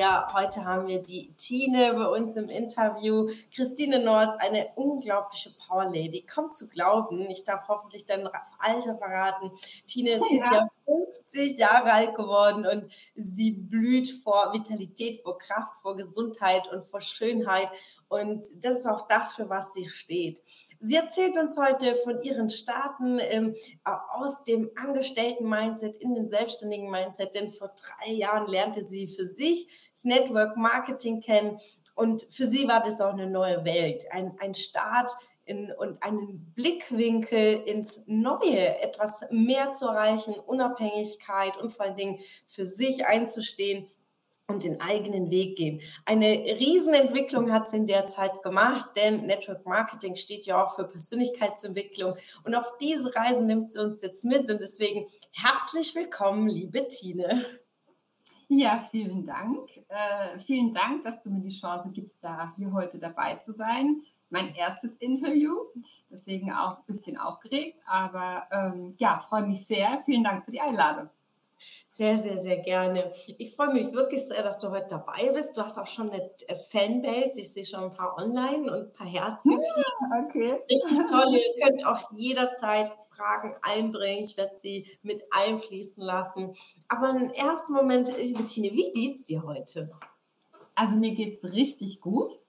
Ja, heute haben wir die Tine bei uns im Interview. Christine Nords, eine unglaubliche Power Lady. Kommt zu glauben, ich darf hoffentlich dein Alter verraten. Tine ist ja. ja 50 Jahre alt geworden und sie blüht vor Vitalität, vor Kraft, vor Gesundheit und vor Schönheit. Und das ist auch das, für was sie steht. Sie erzählt uns heute von ihren Starten ähm, aus dem Angestellten-Mindset in den selbstständigen Mindset, denn vor drei Jahren lernte sie für sich das Network Marketing kennen und für sie war das auch eine neue Welt, ein, ein Start in, und einen Blickwinkel ins Neue, etwas mehr zu erreichen, Unabhängigkeit und vor allen Dingen für sich einzustehen und den eigenen Weg gehen. Eine Riesenentwicklung hat sie in der Zeit gemacht, denn Network Marketing steht ja auch für Persönlichkeitsentwicklung. Und auf diese Reise nimmt sie uns jetzt mit. Und deswegen herzlich willkommen, liebe Tine. Ja, vielen Dank. Äh, vielen Dank, dass du mir die Chance gibst, da hier heute dabei zu sein. Mein erstes Interview, deswegen auch ein bisschen aufgeregt, aber ähm, ja, freue mich sehr. Vielen Dank für die Einladung. Sehr, sehr, sehr gerne. Ich freue mich wirklich sehr, dass du heute dabei bist. Du hast auch schon eine äh, Fanbase. Ich sehe schon ein paar online und ein paar Herzchen. Ja, okay. Richtig toll. Ihr könnt auch jederzeit Fragen einbringen. Ich werde sie mit einfließen lassen. Aber im ersten Moment, liebe Tine, wie geht's dir heute? Also mir geht es richtig gut.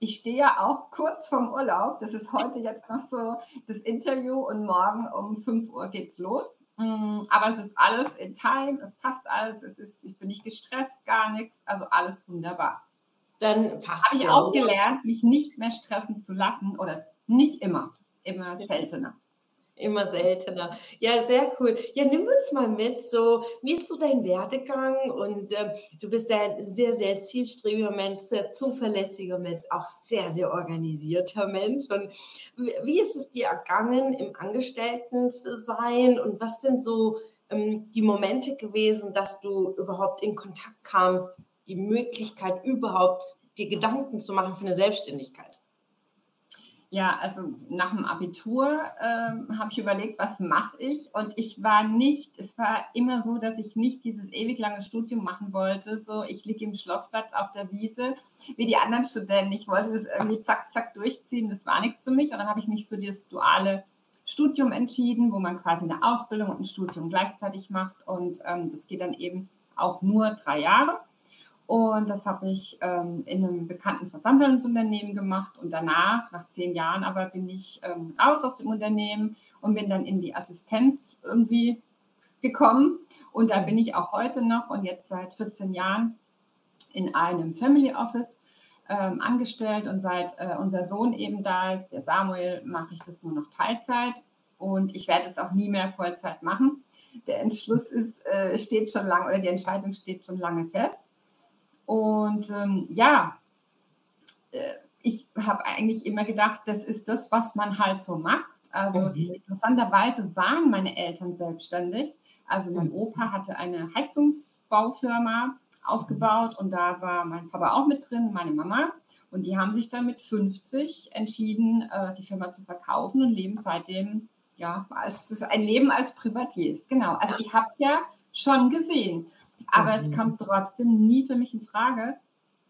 Ich stehe ja auch kurz vorm Urlaub. Das ist heute jetzt noch so das Interview und morgen um 5 Uhr geht's los. Mm, aber es ist alles in Time, es passt alles, es ist, ich bin nicht gestresst, gar nichts, also alles wunderbar. Dann passt Habe ich ja, auch gelernt, mich nicht mehr stressen zu lassen oder nicht immer, immer seltener. Immer seltener. Ja, sehr cool. Ja, nimm uns mal mit. So, wie ist so dein Werdegang? Und äh, du bist ein sehr, sehr zielstrebiger Mensch, sehr zuverlässiger Mensch, auch sehr, sehr organisierter Mensch. Und wie ist es dir ergangen im Angestelltensein? Und was sind so ähm, die Momente gewesen, dass du überhaupt in Kontakt kamst, die Möglichkeit überhaupt dir Gedanken zu machen für eine Selbstständigkeit? Ja, also nach dem Abitur ähm, habe ich überlegt, was mache ich? Und ich war nicht, es war immer so, dass ich nicht dieses ewig lange Studium machen wollte. So, ich liege im Schlossplatz auf der Wiese, wie die anderen Studenten. Ich wollte das irgendwie zack, zack durchziehen. Das war nichts für mich. Und dann habe ich mich für das duale Studium entschieden, wo man quasi eine Ausbildung und ein Studium gleichzeitig macht. Und ähm, das geht dann eben auch nur drei Jahre. Und das habe ich ähm, in einem bekannten Versandhandelsunternehmen gemacht. Und danach, nach zehn Jahren aber, bin ich ähm, raus aus dem Unternehmen und bin dann in die Assistenz irgendwie gekommen. Und da bin ich auch heute noch und jetzt seit 14 Jahren in einem Family Office ähm, angestellt. Und seit äh, unser Sohn eben da ist, der Samuel, mache ich das nur noch Teilzeit. Und ich werde es auch nie mehr Vollzeit machen. Der Entschluss ist, äh, steht schon lange oder die Entscheidung steht schon lange fest. Und ähm, ja, äh, ich habe eigentlich immer gedacht, das ist das, was man halt so macht. Also mhm. interessanterweise waren meine Eltern selbstständig. Also mein mhm. Opa hatte eine Heizungsbaufirma aufgebaut und da war mein Papa auch mit drin, meine Mama. Und die haben sich dann mit 50 entschieden, äh, die Firma zu verkaufen und leben seitdem ja als ein Leben als Privatiers. Genau. Also ich habe es ja schon gesehen. Aber mhm. es kam trotzdem nie für mich in Frage.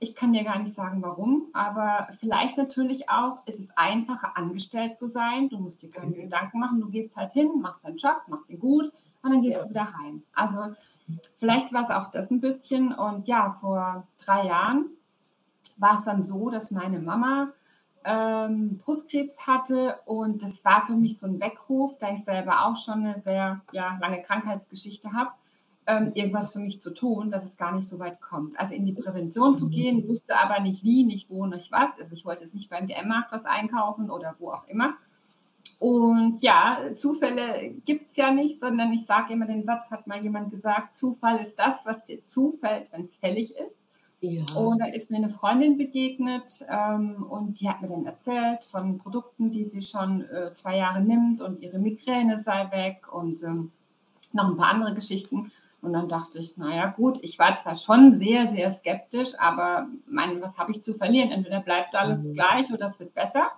Ich kann dir gar nicht sagen, warum, aber vielleicht natürlich auch, ist es einfacher, angestellt zu sein. Du musst dir keine mhm. Gedanken machen. Du gehst halt hin, machst deinen Job, machst ihn gut und dann gehst ja. du wieder heim. Also vielleicht war es auch das ein bisschen. Und ja, vor drei Jahren war es dann so, dass meine Mama ähm, Brustkrebs hatte und das war für mich so ein Weckruf, da ich selber auch schon eine sehr ja, lange Krankheitsgeschichte habe ähm, irgendwas für mich zu tun, dass es gar nicht so weit kommt. Also in die Prävention zu gehen, wusste aber nicht wie, nicht wo, nicht was. Also ich wollte es nicht beim DM-Markt was einkaufen oder wo auch immer. Und ja, Zufälle gibt es ja nicht, sondern ich sage immer den Satz, hat mal jemand gesagt, Zufall ist das, was dir zufällt, wenn es fällig ist. Ja. Und da ist mir eine Freundin begegnet ähm, und die hat mir dann erzählt von Produkten, die sie schon äh, zwei Jahre nimmt und ihre Migräne sei weg und ähm, noch ein paar andere Geschichten. Und dann dachte ich, naja gut, ich war zwar schon sehr, sehr skeptisch, aber mein, was habe ich zu verlieren? Entweder bleibt alles mhm. gleich oder es wird besser.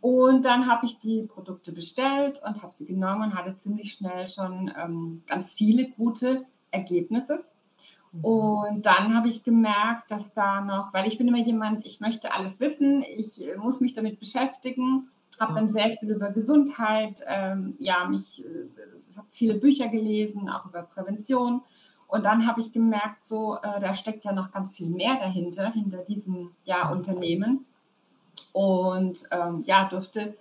Und dann habe ich die Produkte bestellt und habe sie genommen und hatte ziemlich schnell schon ähm, ganz viele gute Ergebnisse. Mhm. Und dann habe ich gemerkt, dass da noch, weil ich bin immer jemand, ich möchte alles wissen, ich äh, muss mich damit beschäftigen, habe dann sehr viel über Gesundheit, ähm, ja, mich äh, viele Bücher gelesen, auch über Prävention. Und dann habe ich gemerkt, so, äh, da steckt ja noch ganz viel mehr dahinter, hinter diesem ja, Unternehmen. Und ähm, ja, durfte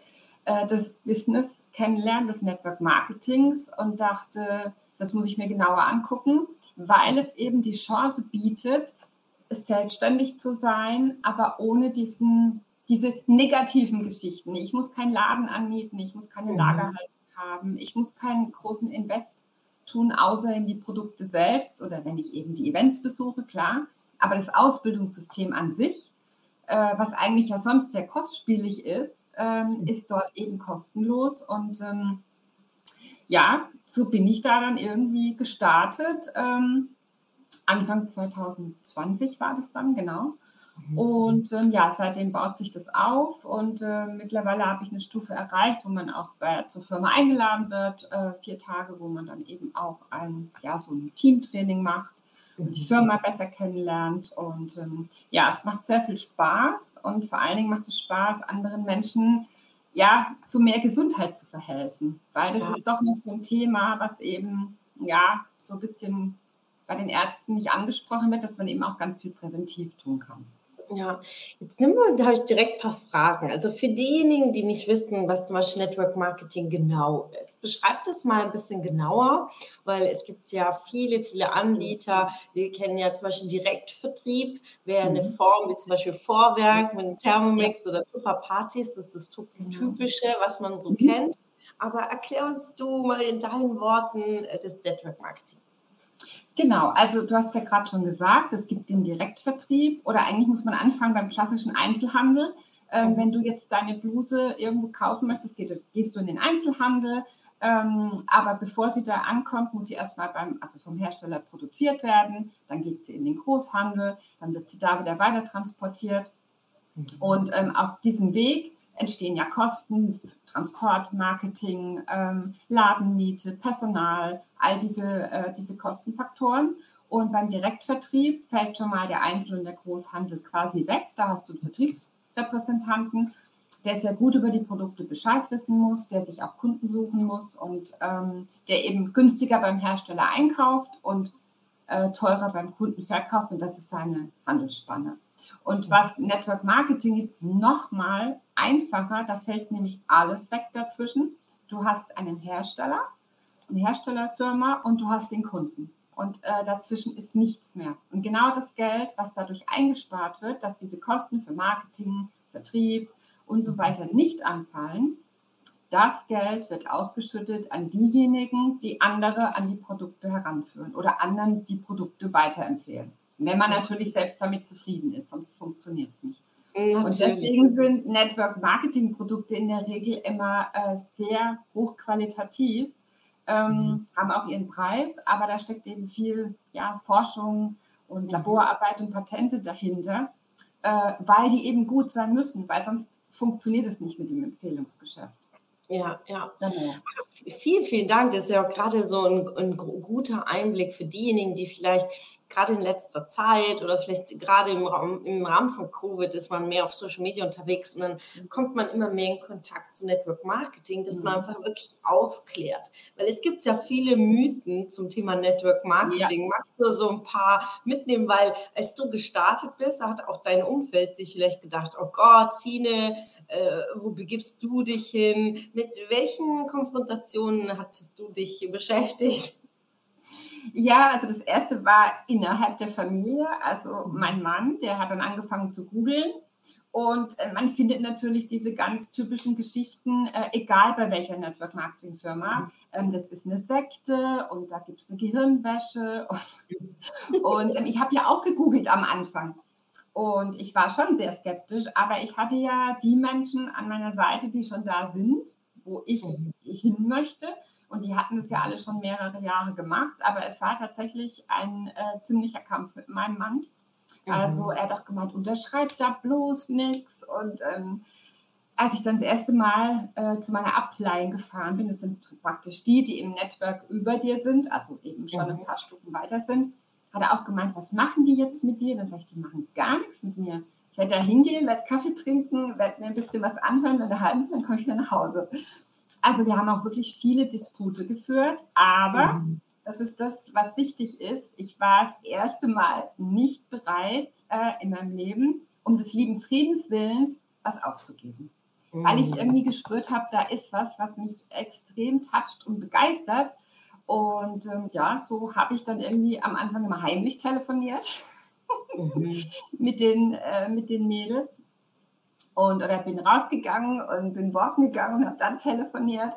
äh, das Business kennenlernen, des Network Marketings und dachte, das muss ich mir genauer angucken, weil es eben die Chance bietet, selbstständig zu sein, aber ohne diesen, diese negativen Geschichten. Ich muss keinen Laden anmieten, ich muss keine mhm. Lagerhaltung haben. Ich muss keinen großen Invest tun, außer in die Produkte selbst oder wenn ich eben die Events besuche, klar. Aber das Ausbildungssystem an sich, äh, was eigentlich ja sonst sehr kostspielig ist, ähm, ist dort eben kostenlos. Und ähm, ja, so bin ich da dann irgendwie gestartet. Ähm, Anfang 2020 war das dann, genau. Mhm. Und ähm, ja, seitdem baut sich das auf und äh, mittlerweile habe ich eine Stufe erreicht, wo man auch bei, zur Firma eingeladen wird, äh, vier Tage, wo man dann eben auch ein, ja, so ein Teamtraining macht und die mhm. Firma besser kennenlernt. Und ähm, ja, es macht sehr viel Spaß und vor allen Dingen macht es Spaß, anderen Menschen ja, zu mehr Gesundheit zu verhelfen, weil das ja. ist doch noch so ein Thema, was eben ja so ein bisschen bei den Ärzten nicht angesprochen wird, dass man eben auch ganz viel präventiv tun kann. Ja, jetzt nehmen wir, da habe ich direkt ein paar Fragen. Also für diejenigen, die nicht wissen, was zum Beispiel Network Marketing genau ist, beschreibt es mal ein bisschen genauer, weil es gibt ja viele, viele Anbieter. Wir kennen ja zum Beispiel Direktvertrieb, wäre eine mhm. Form wie zum Beispiel Vorwerk mit Thermomix oder Tupper Partys, das ist das genau. Typische, was man so mhm. kennt. Aber erklär uns du mal in deinen Worten äh, das Network Marketing. Genau, also du hast ja gerade schon gesagt, es gibt den Direktvertrieb oder eigentlich muss man anfangen beim klassischen Einzelhandel. Ähm, mhm. wenn du jetzt deine Bluse irgendwo kaufen möchtest, gehst du in den Einzelhandel. Ähm, aber bevor sie da ankommt, muss sie erstmal beim, also vom Hersteller produziert werden. Dann geht sie in den Großhandel, dann wird sie da wieder weiter transportiert. Mhm. Und ähm, auf diesem Weg entstehen ja Kosten, Transport, Marketing, ähm, Ladenmiete, Personal, all diese, äh, diese Kostenfaktoren. Und beim Direktvertrieb fällt schon mal der Einzel- und der Großhandel quasi weg. Da hast du einen Vertriebsrepräsentanten, der sehr gut über die Produkte Bescheid wissen muss, der sich auch Kunden suchen muss und ähm, der eben günstiger beim Hersteller einkauft und äh, teurer beim Kunden verkauft. Und das ist seine Handelsspanne. Und was Network Marketing ist, nochmal einfacher. Da fällt nämlich alles weg dazwischen. Du hast einen Hersteller, eine Herstellerfirma und du hast den Kunden. Und äh, dazwischen ist nichts mehr. Und genau das Geld, was dadurch eingespart wird, dass diese Kosten für Marketing, Vertrieb und so weiter nicht anfallen, das Geld wird ausgeschüttet an diejenigen, die andere an die Produkte heranführen oder anderen die Produkte weiterempfehlen. Wenn man natürlich selbst damit zufrieden ist, sonst funktioniert es nicht. Natürlich. Und deswegen sind Network Marketing Produkte in der Regel immer äh, sehr hochqualitativ, ähm, mhm. haben auch ihren Preis, aber da steckt eben viel ja, Forschung und Laborarbeit und Patente dahinter, äh, weil die eben gut sein müssen, weil sonst funktioniert es nicht mit dem Empfehlungsgeschäft. Ja, ja. Genau. Vielen, vielen Dank. Das ist ja auch gerade so ein, ein guter Einblick für diejenigen, die vielleicht gerade in letzter Zeit oder vielleicht gerade im, Raum, im Rahmen von Covid ist man mehr auf Social Media unterwegs und dann mhm. kommt man immer mehr in Kontakt zu Network Marketing, dass man mhm. einfach wirklich aufklärt. Weil es gibt ja viele Mythen zum Thema Network Marketing. Ja. Magst du so ein paar mitnehmen? Weil als du gestartet bist, hat auch dein Umfeld sich vielleicht gedacht, oh Gott, Tine, äh, wo begibst du dich hin? Mit welchen Konfrontationen hattest du dich beschäftigt? Ja, also das erste war innerhalb der Familie. Also mein Mann, der hat dann angefangen zu googeln. Und äh, man findet natürlich diese ganz typischen Geschichten, äh, egal bei welcher Network Marketing Firma. Mhm. Ähm, das ist eine Sekte und da gibt es eine Gehirnwäsche. Und, und ähm, ich habe ja auch gegoogelt am Anfang. Und ich war schon sehr skeptisch, aber ich hatte ja die Menschen an meiner Seite, die schon da sind, wo ich mhm. hin möchte. Und die hatten das ja alle schon mehrere Jahre gemacht, aber es war tatsächlich ein äh, ziemlicher Kampf mit meinem Mann. Also mhm. er hat auch gemeint, unterschreibt da bloß nichts. Und ähm, als ich dann das erste Mal äh, zu meiner Upline gefahren bin, das sind praktisch die, die im Network über dir sind, also eben schon mhm. ein paar Stufen weiter sind, hat er auch gemeint, was machen die jetzt mit dir? Dann sage ich, die machen gar nichts mit mir. Ich werde da hingehen, werde Kaffee trinken, werde mir ein bisschen was anhören, wenn der halten sie, dann komme ich wieder nach Hause. Also wir haben auch wirklich viele Dispute geführt, aber mhm. das ist das, was wichtig ist. Ich war das erste Mal nicht bereit äh, in meinem Leben, um des lieben Friedenswillens was aufzugeben weil ich mhm. irgendwie gespürt habe, da ist was, was mich extrem toucht und begeistert. Und ähm, ja, so habe ich dann irgendwie am Anfang immer heimlich telefoniert mhm. mit, den, äh, mit den Mädels. Und oder bin rausgegangen und bin walken gegangen und habe dann telefoniert.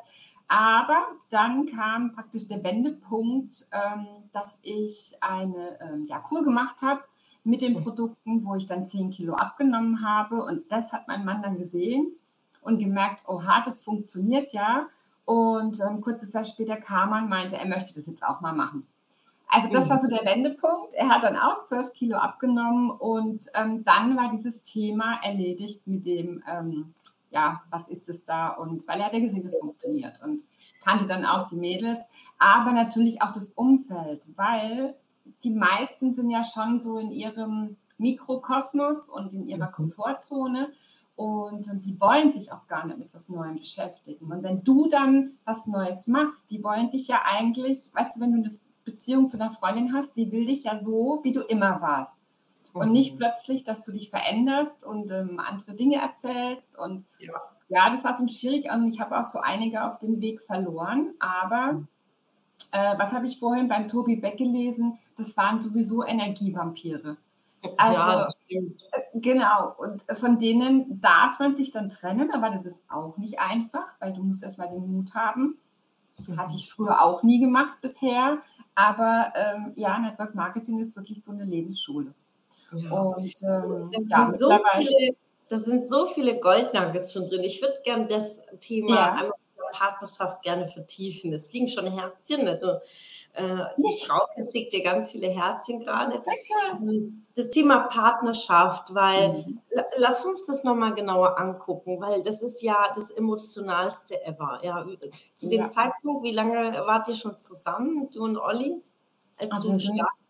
Aber dann kam praktisch der Wendepunkt, ähm, dass ich eine ähm, ja, Kur gemacht habe mit den Produkten, wo ich dann 10 Kilo abgenommen habe. Und das hat mein Mann dann gesehen und gemerkt, oha, das funktioniert ja. Und ähm, kurze Zeit später kam er und meinte, er möchte das jetzt auch mal machen. Also das war so der Wendepunkt. Er hat dann auch 12 Kilo abgenommen und ähm, dann war dieses Thema erledigt mit dem, ähm, ja, was ist es da? Und weil er hat ja gesehen, es funktioniert und kannte dann auch die Mädels, aber natürlich auch das Umfeld, weil die meisten sind ja schon so in ihrem Mikrokosmos und in ihrer mhm. Komfortzone und, die wollen sich auch gar nicht mit was Neuem beschäftigen. Und wenn du dann was Neues machst, die wollen dich ja eigentlich, weißt du, wenn du eine Beziehung zu einer Freundin hast, die will dich ja so, wie du immer warst. Und nicht mhm. plötzlich, dass du dich veränderst und ähm, andere Dinge erzählst. Und ja. ja, das war so schwierig. Und ich habe auch so einige auf dem Weg verloren. Aber mhm. äh, was habe ich vorhin beim Tobi Beck gelesen? Das waren sowieso Energievampire. Also, ja, äh, genau. Und von denen darf man sich dann trennen, aber das ist auch nicht einfach, weil du musst erstmal den Mut haben. Hatte ich früher auch nie gemacht bisher. Aber ähm, ja, Network Marketing ist wirklich so eine Lebensschule. Ja. Und ähm, ja, so viele, da sind so viele Goldnuggets schon drin. Ich würde gerne das Thema ja. Partnerschaft gerne vertiefen. Es fliegen schon Herzchen. Also äh, die Frau schickt dir ganz viele Herzchen gerade. Ähm, das Thema Partnerschaft, weil mhm. lass uns das nochmal genauer angucken, weil das ist ja das emotionalste ever. Ja, zu dem ja. Zeitpunkt, wie lange wart ihr schon zusammen, du und Olli? Als also du gestartet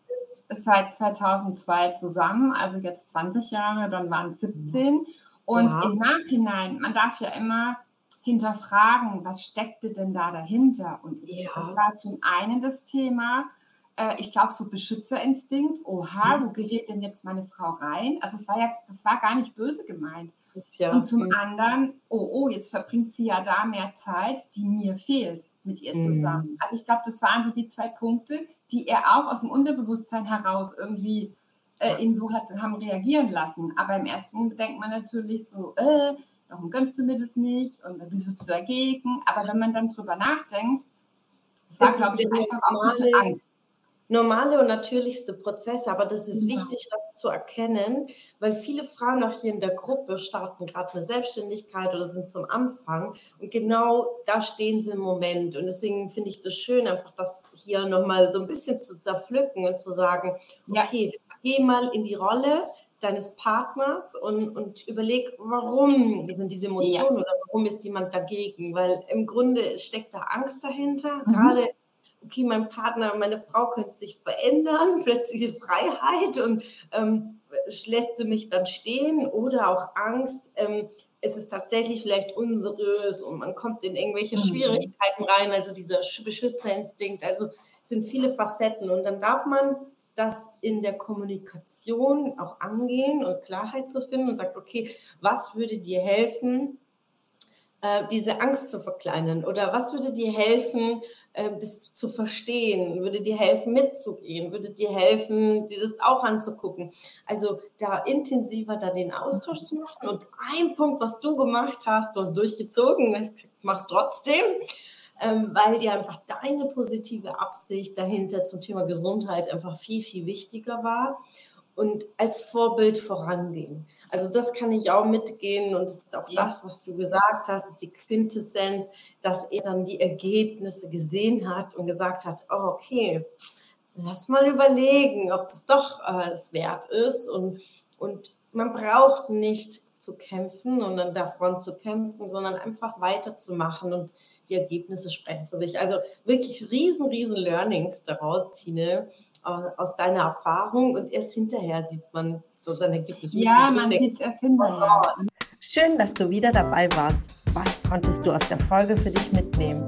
Seit 2002 zusammen, also jetzt 20 Jahre, dann waren es 17. Und ja. im Nachhinein, man darf ja immer hinterfragen, was steckte denn da dahinter? Und ich, ja. es war zum einen das Thema, äh, ich glaube, so Beschützerinstinkt, oha, wo gerät denn jetzt meine Frau rein? Also es war ja, das war gar nicht böse gemeint. Ja. Und zum anderen, oh, oh, jetzt verbringt sie ja da mehr Zeit, die mir fehlt mit ihr mhm. zusammen. Also ich glaube, das waren so die zwei Punkte, die er auch aus dem Unterbewusstsein heraus irgendwie äh, ihn so hat, haben reagieren lassen. Aber im ersten Moment denkt man natürlich so, äh, warum gönnst du mir das nicht und dann bist du dagegen. Aber wenn man dann drüber nachdenkt, das war, glaube ich, einfach auch ein bisschen Angst normale und natürlichste Prozesse, aber das ist ja. wichtig, das zu erkennen, weil viele Frauen auch hier in der Gruppe starten gerade eine Selbstständigkeit oder sind zum Anfang und genau da stehen sie im Moment und deswegen finde ich das schön, einfach das hier nochmal so ein bisschen zu zerpflücken und zu sagen, okay, ja. geh mal in die Rolle, deines Partners und, und überleg, warum sind diese Emotionen ja. oder warum ist jemand dagegen? Weil im Grunde steckt da Angst dahinter. Mhm. Gerade, okay, mein Partner, meine Frau könnte sich verändern, plötzliche Freiheit und ähm, lässt sie mich dann stehen oder auch Angst, ähm, es ist tatsächlich vielleicht unseriös und man kommt in irgendwelche mhm. Schwierigkeiten rein, also dieser Beschützerinstinkt, also es sind viele Facetten und dann darf man das in der Kommunikation auch angehen und Klarheit zu finden und sagt, okay, was würde dir helfen, äh, diese Angst zu verkleinern? Oder was würde dir helfen, äh, das zu verstehen? Würde dir helfen, mitzugehen? Würde dir helfen, dir das auch anzugucken? Also da intensiver da den Austausch zu machen. Und ein Punkt, was du gemacht hast, du hast durchgezogen, machst trotzdem, ähm, weil dir einfach deine positive Absicht dahinter zum Thema Gesundheit einfach viel, viel wichtiger war. und als Vorbild vorangehen. Also das kann ich auch mitgehen und das ist auch ja. das, was du gesagt hast, ist die Quintessenz, dass er dann die Ergebnisse gesehen hat und gesagt hat, oh, okay, lass mal überlegen, ob das doch äh, es wert ist und, und man braucht nicht zu kämpfen und an der Front zu kämpfen, sondern einfach weiterzumachen und die Ergebnisse sprechen für sich. Also wirklich riesen, riesen Learnings daraus, Tine, aus deiner Erfahrung und erst hinterher sieht man so sein Ergebnis. Ja, man sieht es erst hinterher. Schön, dass du wieder dabei warst. Was konntest du aus der Folge für dich mitnehmen?